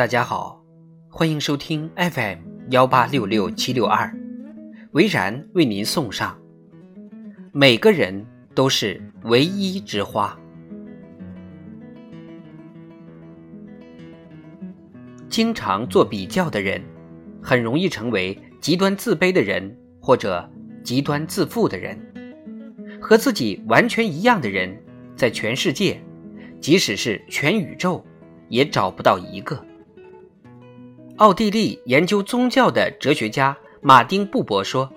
大家好，欢迎收听 FM 幺八六六七六二，维然为您送上。每个人都是唯一之花。经常做比较的人，很容易成为极端自卑的人，或者极端自负的人。和自己完全一样的人，在全世界，即使是全宇宙，也找不到一个。奥地利研究宗教的哲学家马丁·布伯说：“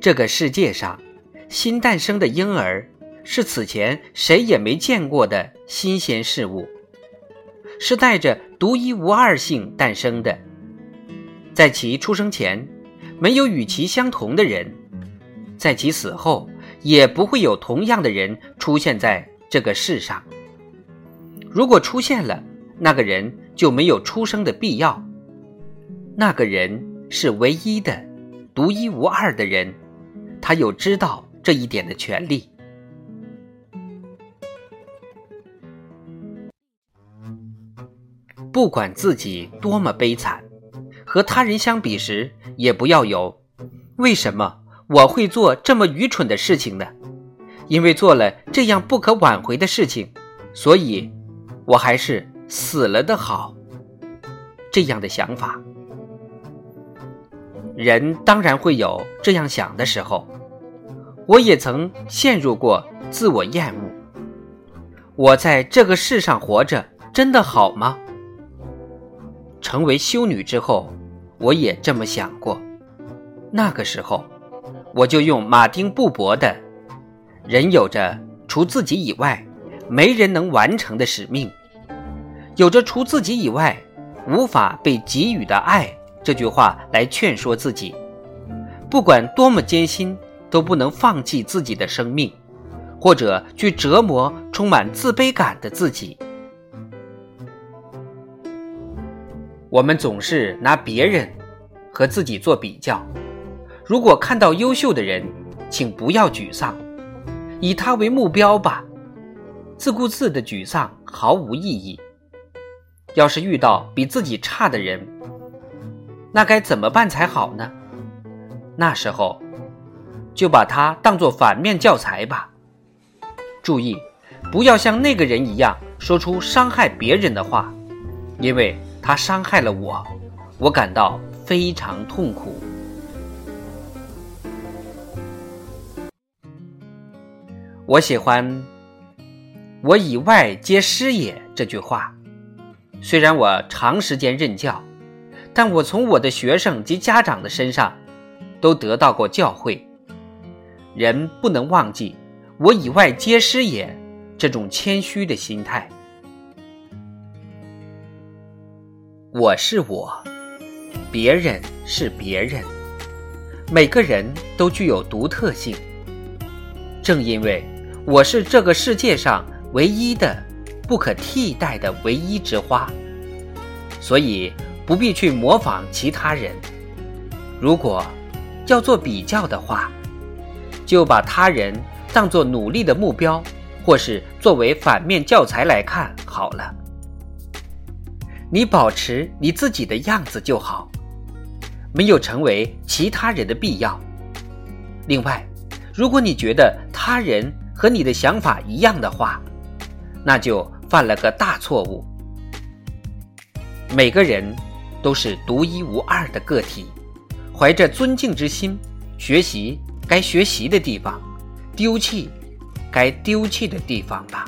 这个世界上。”新诞生的婴儿是此前谁也没见过的新鲜事物，是带着独一无二性诞生的。在其出生前，没有与其相同的人；在其死后，也不会有同样的人出现在这个世上。如果出现了，那个人就没有出生的必要。那个人是唯一的、独一无二的人，他有知道。这一点的权利。不管自己多么悲惨，和他人相比时，也不要有“为什么我会做这么愚蠢的事情呢？因为做了这样不可挽回的事情，所以我还是死了的好。”这样的想法，人当然会有这样想的时候。我也曾陷入过自我厌恶。我在这个世上活着真的好吗？成为修女之后，我也这么想过。那个时候，我就用马丁·布伯的“人有着除自己以外没人能完成的使命，有着除自己以外无法被给予的爱”这句话来劝说自己，不管多么艰辛。都不能放弃自己的生命，或者去折磨充满自卑感的自己。我们总是拿别人和自己做比较。如果看到优秀的人，请不要沮丧，以他为目标吧。自顾自的沮丧毫无意义。要是遇到比自己差的人，那该怎么办才好呢？那时候。就把它当做反面教材吧。注意，不要像那个人一样说出伤害别人的话，因为他伤害了我，我感到非常痛苦。我喜欢“我以外皆师也”这句话。虽然我长时间任教，但我从我的学生及家长的身上都得到过教诲。人不能忘记“我以外皆师也”这种谦虚的心态。我是我，别人是别人，每个人都具有独特性。正因为我是这个世界上唯一的、不可替代的唯一之花，所以不必去模仿其他人。如果要做比较的话，就把他人当作努力的目标，或是作为反面教材来看好了。你保持你自己的样子就好，没有成为其他人的必要。另外，如果你觉得他人和你的想法一样的话，那就犯了个大错误。每个人都是独一无二的个体，怀着尊敬之心学习。该学习的地方，丢弃该丢弃的地方吧。